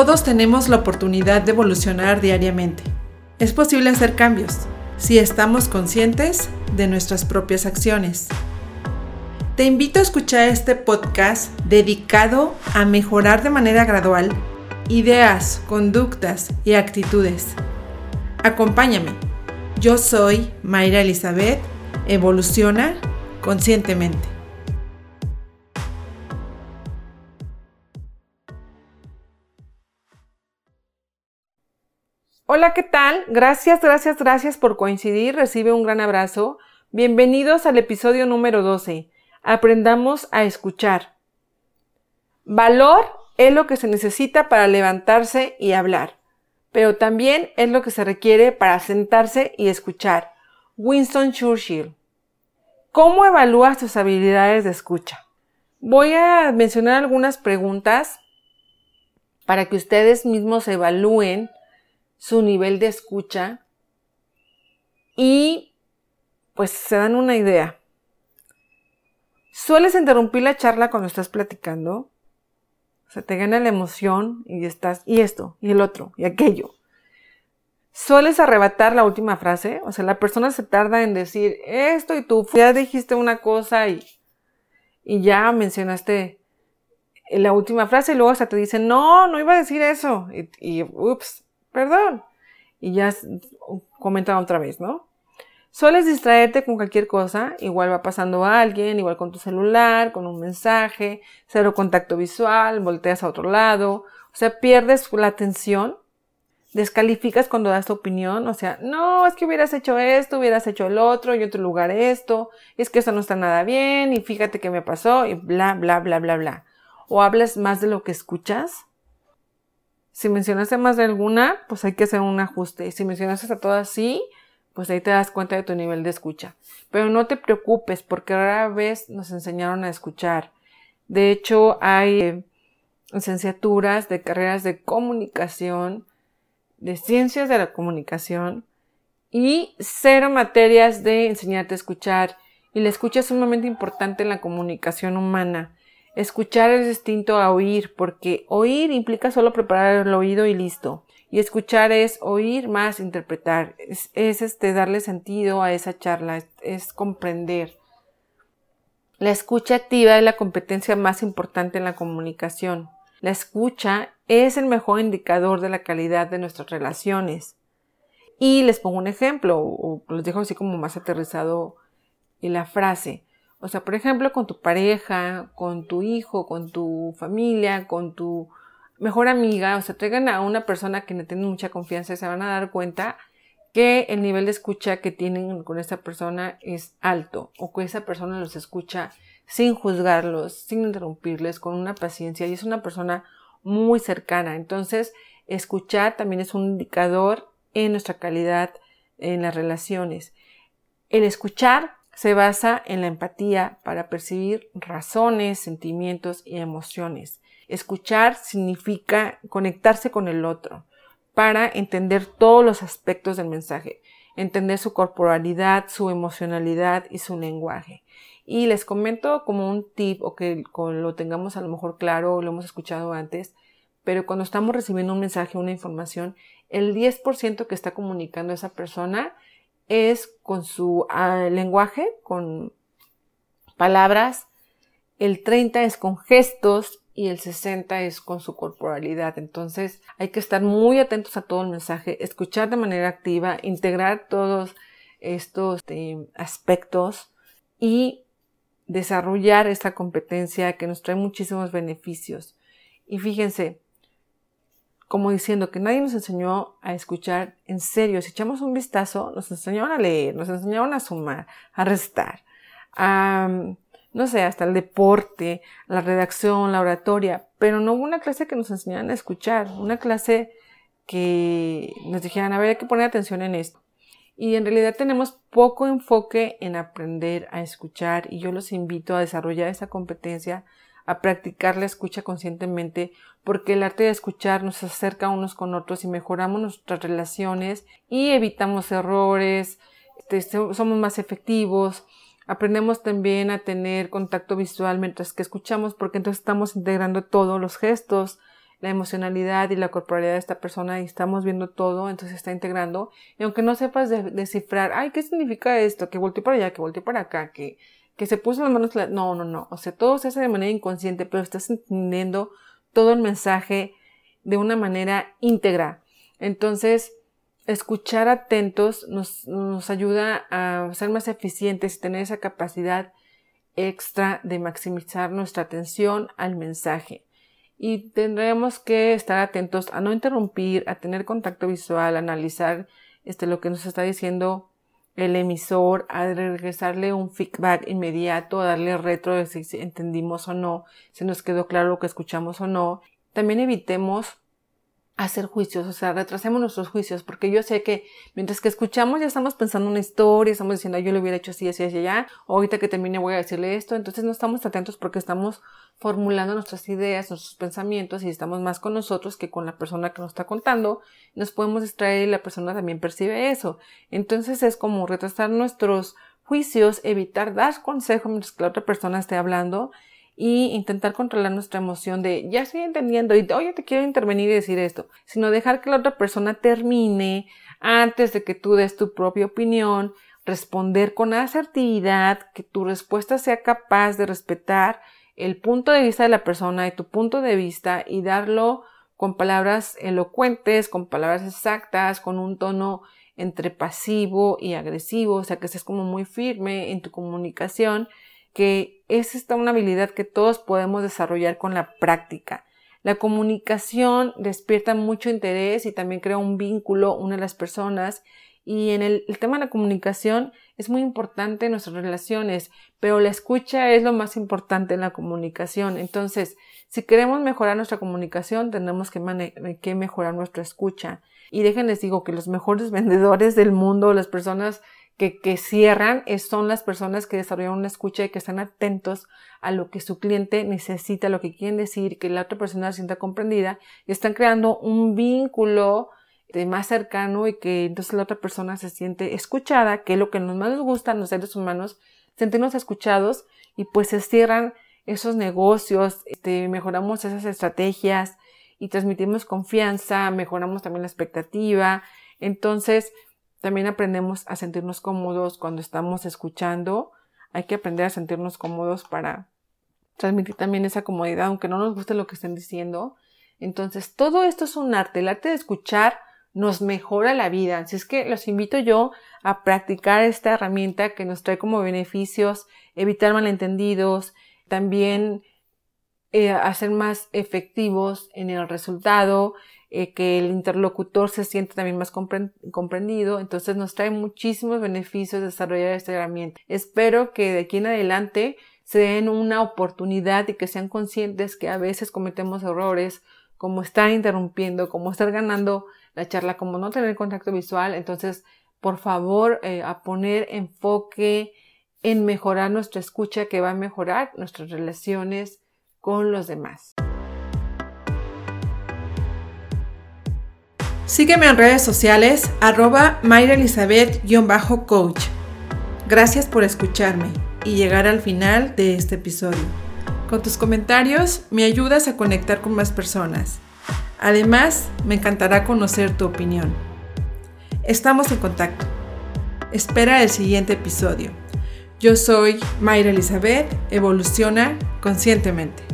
Todos tenemos la oportunidad de evolucionar diariamente. Es posible hacer cambios si estamos conscientes de nuestras propias acciones. Te invito a escuchar este podcast dedicado a mejorar de manera gradual ideas, conductas y actitudes. Acompáñame. Yo soy Mayra Elizabeth. Evoluciona conscientemente. Hola, ¿qué tal? Gracias, gracias, gracias por coincidir. Recibe un gran abrazo. Bienvenidos al episodio número 12. Aprendamos a escuchar. Valor es lo que se necesita para levantarse y hablar, pero también es lo que se requiere para sentarse y escuchar. Winston Churchill. ¿Cómo evalúas tus habilidades de escucha? Voy a mencionar algunas preguntas para que ustedes mismos evalúen su nivel de escucha y pues se dan una idea. ¿Sueles interrumpir la charla cuando estás platicando? O sea, te gana la emoción y estás, y esto, y el otro, y aquello. ¿Sueles arrebatar la última frase? O sea, la persona se tarda en decir esto y tú ya dijiste una cosa y, y ya mencionaste la última frase y luego hasta te dice, no, no iba a decir eso. Y, y ups, perdón. Y ya comenta otra vez, ¿no? Sueles distraerte con cualquier cosa, igual va pasando a alguien, igual con tu celular, con un mensaje, cero contacto visual, volteas a otro lado, o sea, pierdes la atención, descalificas cuando das tu opinión, o sea, no, es que hubieras hecho esto, hubieras hecho el otro, y otro lugar esto, es que eso no está nada bien, y fíjate qué me pasó, y bla, bla, bla, bla, bla. O hablas más de lo que escuchas, si mencionaste más de alguna, pues hay que hacer un ajuste. Si mencionaste a todas sí, pues ahí te das cuenta de tu nivel de escucha. Pero no te preocupes porque rara vez nos enseñaron a escuchar. De hecho, hay eh, licenciaturas de carreras de comunicación, de ciencias de la comunicación y cero materias de enseñarte a escuchar. Y la escucha es sumamente importante en la comunicación humana. Escuchar es distinto a oír, porque oír implica solo preparar el oído y listo. Y escuchar es oír más interpretar, es, este, darle sentido a esa charla, es, es comprender. La escucha activa es la competencia más importante en la comunicación. La escucha es el mejor indicador de la calidad de nuestras relaciones. Y les pongo un ejemplo, o les dejo así como más aterrizado en la frase. O sea, por ejemplo, con tu pareja, con tu hijo, con tu familia, con tu mejor amiga, o sea, traigan a una persona que le tiene mucha confianza y se van a dar cuenta que el nivel de escucha que tienen con esa persona es alto o que esa persona los escucha sin juzgarlos, sin interrumpirles, con una paciencia y es una persona muy cercana. Entonces, escuchar también es un indicador en nuestra calidad en las relaciones. El escuchar se basa en la empatía para percibir razones, sentimientos y emociones. Escuchar significa conectarse con el otro para entender todos los aspectos del mensaje, entender su corporalidad, su emocionalidad y su lenguaje. Y les comento como un tip o que lo tengamos a lo mejor claro o lo hemos escuchado antes, pero cuando estamos recibiendo un mensaje, una información, el 10% que está comunicando esa persona es con su ah, lenguaje, con palabras, el 30 es con gestos y el 60 es con su corporalidad. Entonces hay que estar muy atentos a todo el mensaje, escuchar de manera activa, integrar todos estos este, aspectos y desarrollar esta competencia que nos trae muchísimos beneficios. Y fíjense, como diciendo que nadie nos enseñó a escuchar en serio. Si echamos un vistazo, nos enseñaron a leer, nos enseñaron a sumar, a restar, a, no sé, hasta el deporte, la redacción, la oratoria, pero no hubo una clase que nos enseñaran a escuchar, una clase que nos dijeran, a ver, hay que poner atención en esto. Y en realidad tenemos poco enfoque en aprender a escuchar y yo los invito a desarrollar esa competencia a practicar la escucha conscientemente, porque el arte de escuchar nos acerca unos con otros y mejoramos nuestras relaciones y evitamos errores, este, somos más efectivos, aprendemos también a tener contacto visual mientras que escuchamos, porque entonces estamos integrando todos los gestos, la emocionalidad y la corporalidad de esta persona y estamos viendo todo, entonces está integrando. Y aunque no sepas descifrar, ay, ¿qué significa esto? Que volteé para allá, que volteé para acá, que, que se puso las manos. No, no, no. O sea, todo se hace de manera inconsciente, pero estás entendiendo todo el mensaje de una manera íntegra. Entonces, escuchar atentos nos, nos ayuda a ser más eficientes y tener esa capacidad extra de maximizar nuestra atención al mensaje. Y tendremos que estar atentos a no interrumpir, a tener contacto visual, a analizar este, lo que nos está diciendo el emisor, a regresarle un feedback inmediato, a darle retro de si entendimos o no, si nos quedó claro lo que escuchamos o no. También evitemos hacer juicios, o sea, retrasemos nuestros juicios, porque yo sé que mientras que escuchamos ya estamos pensando una historia, estamos diciendo, yo le hubiera hecho así, así, así, allá, ahorita que termine voy a decirle esto, entonces no estamos atentos porque estamos formulando nuestras ideas, nuestros pensamientos y estamos más con nosotros que con la persona que nos está contando, nos podemos distraer y la persona también percibe eso. Entonces es como retrasar nuestros juicios, evitar dar consejo mientras que la otra persona esté hablando y intentar controlar nuestra emoción de ya estoy entendiendo y oye te quiero intervenir y decir esto, sino dejar que la otra persona termine antes de que tú des tu propia opinión, responder con asertividad, que tu respuesta sea capaz de respetar el punto de vista de la persona y tu punto de vista y darlo con palabras elocuentes, con palabras exactas, con un tono entre pasivo y agresivo, o sea que estés como muy firme en tu comunicación que es esta una habilidad que todos podemos desarrollar con la práctica. La comunicación despierta mucho interés y también crea un vínculo una de las personas. Y en el, tema de la comunicación es muy importante en nuestras relaciones, pero la escucha es lo más importante en la comunicación. Entonces, si queremos mejorar nuestra comunicación, tenemos que, que mejorar nuestra escucha. Y déjenles digo que los mejores vendedores del mundo, las personas que, cierran son las personas que desarrollan una escucha y que están atentos a lo que su cliente necesita, lo que quieren decir, que la otra persona se sienta comprendida y están creando un vínculo de más cercano y que entonces la otra persona se siente escuchada, que es lo que nos más nos gusta a los seres humanos, sentirnos escuchados y pues se cierran esos negocios, este, mejoramos esas estrategias y transmitimos confianza, mejoramos también la expectativa. Entonces, también aprendemos a sentirnos cómodos cuando estamos escuchando. Hay que aprender a sentirnos cómodos para transmitir también esa comodidad, aunque no nos guste lo que estén diciendo. Entonces, todo esto es un arte. El arte de escuchar nos mejora la vida. Así es que los invito yo a practicar esta herramienta que nos trae como beneficios evitar malentendidos, también eh, hacer más efectivos en el resultado, eh, que el interlocutor se siente también más comprendido. Entonces nos trae muchísimos beneficios desarrollar esta herramienta. Espero que de aquí en adelante se den una oportunidad y que sean conscientes que a veces cometemos errores como estar interrumpiendo, como estar ganando la charla, como no tener contacto visual. Entonces, por favor, eh, a poner enfoque en mejorar nuestra escucha que va a mejorar nuestras relaciones con los demás. Sígueme en redes sociales arroba mayraelizabeth-coach. Gracias por escucharme y llegar al final de este episodio. Con tus comentarios me ayudas a conectar con más personas. Además, me encantará conocer tu opinión. Estamos en contacto. Espera el siguiente episodio. Yo soy Mayra Elizabeth, evoluciona conscientemente.